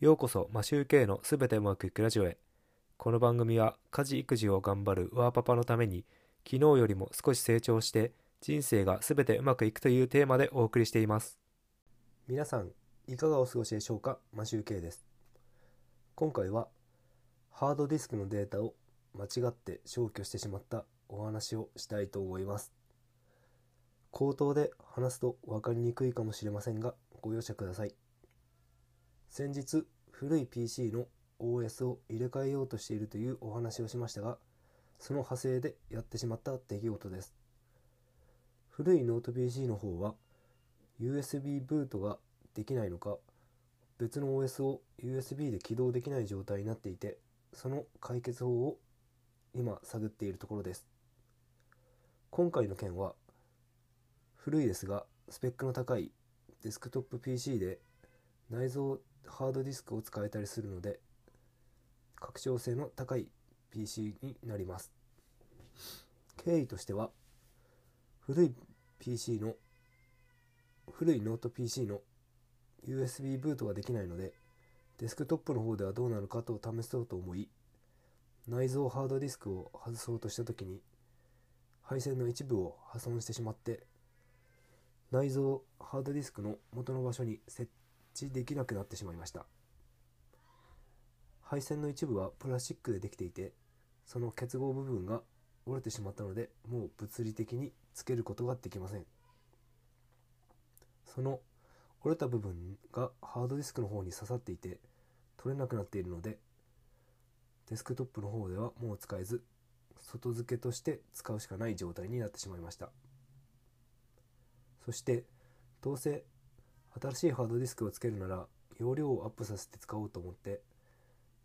ようこそマシューケイのすべてうまくいくラジオへ。この番組は家事育児を頑張るワーパパのために昨日よりも少し成長して人生がすべてうまくいくというテーマでお送りしています。皆さんいかがお過ごしでしょうか？マシューケイです。今回はハードディスクのデータを間違って消去してしまったお話をしたいと思います。口頭で話すと分かりにくいかもしれませんがご容赦ください。先日古い PC の OS を入れ替えようとしているというお話をしましたがその派生でやってしまった出来事です。古いノート PC の方は USB ブートができないのか別の OS を USB で起動できない状態になっていてその解決法を今探っているところです。今回の件は古いですがスペックの高いデスクトップ PC で内蔵ハードディスクを使えたりするので拡張性の高い PC になります。経緯としては古い PC の古いノート PC の USB ブートができないのでデスクトップの方ではどうなるかと試そうと思い内蔵ハードディスクを外そうとした時に配線の一部を破損してしまって内蔵ハードディスクの元の場所に設置できなくなってしまいました。配線の一部はプラスチックでできていてその結合部分が折れてしまったのでもう物理的につけることができません。その折れた部分がハードディスクの方に刺さっていて取れなくなっているのでデスクトップの方ではもう使えず外付けとして使うしかない状態になってしまいました。そしてどうせ新しいハードディスクをつけるなら容量をアップさせて使おうと思って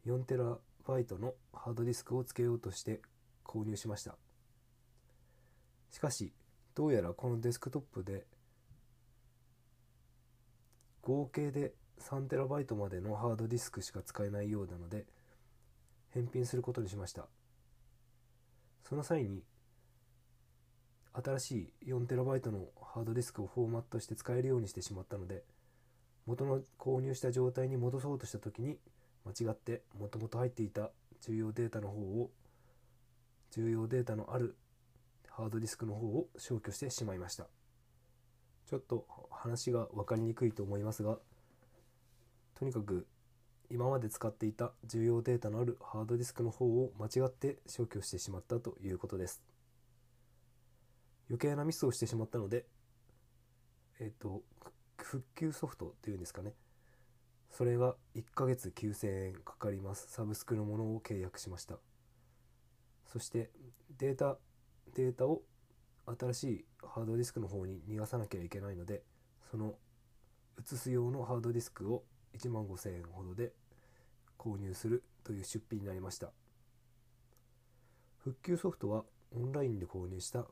4TB のハードディスクをつけようとして購入しました。しかしどうやらこのデスクトップで合計で 3TB までのハードディスクしか使えないようなので返品することにしました。その際に新しい 4TB のハードディスクをフォーマットして使えるようにしてしまったので元の購入した状態に戻そうとした時に間違ってもともと入っていた重要データの方を重要データのあるハードディスクの方を消去してしまいました。ちょっと話が分かりにくいと思いますがとにかく今まで使っていた重要データのあるハードディスクの方を間違って消去してしまったということです。余計なミスをしてしまったのでえっ、と復旧ソフトっていうんですかね。それが1ヶ月9000円かかります。サブスクのものを契約しました。そしてデータデータを新しいハードディスクの方に逃がさなきゃいけないのでその移す用のハードディスクを1万5000円ほどで購入するという出費になりました。復旧ソフトはオンラインで購入した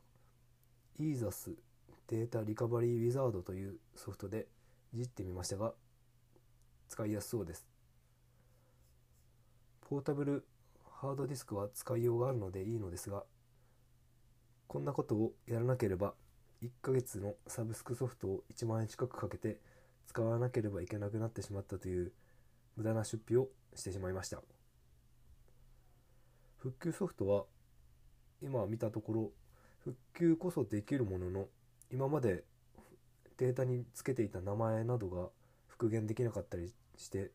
EASUS データリカバリーウィザードというソフトでいじってみましたが使いやすそうです。ポータブルハードディスクは使いようがあるのでいいのですがこんなことをやらなければ1ヶ月のサブスクソフトを1万円近くかけて使わなければいけなくなってしまったという無駄な出費をしてしまいました。復旧ソフトは今見たところ復旧こそできるものの今までデータにつけていた名前などが復元できなかったりして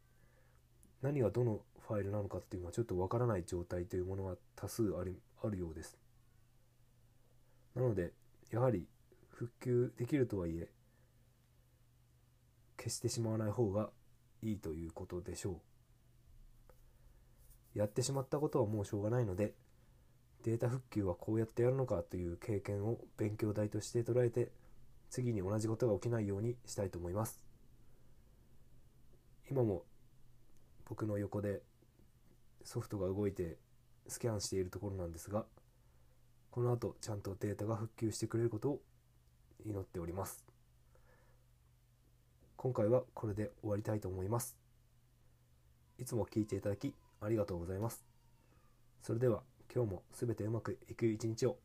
何がどのファイルなのかっていうのはちょっとわからない状態というものが多数ありあるようです。なのでやはり復旧できるとはいえ消してしまわない方がいいということでしょう。やってしまったことはもうしょうがないのでデータ復旧はこうやってやるのかという経験を勉強代として捉えて次に同じことが起きないようにしたいと思います。今も僕の横でソフトが動いてスキャンしているところなんですがこの後ちゃんとデータが復旧してくれることを祈っております。今回はこれで終わりたいと思います。いつも聞いていただきありがとうございます。それでは今日も全てうまくいく一日を。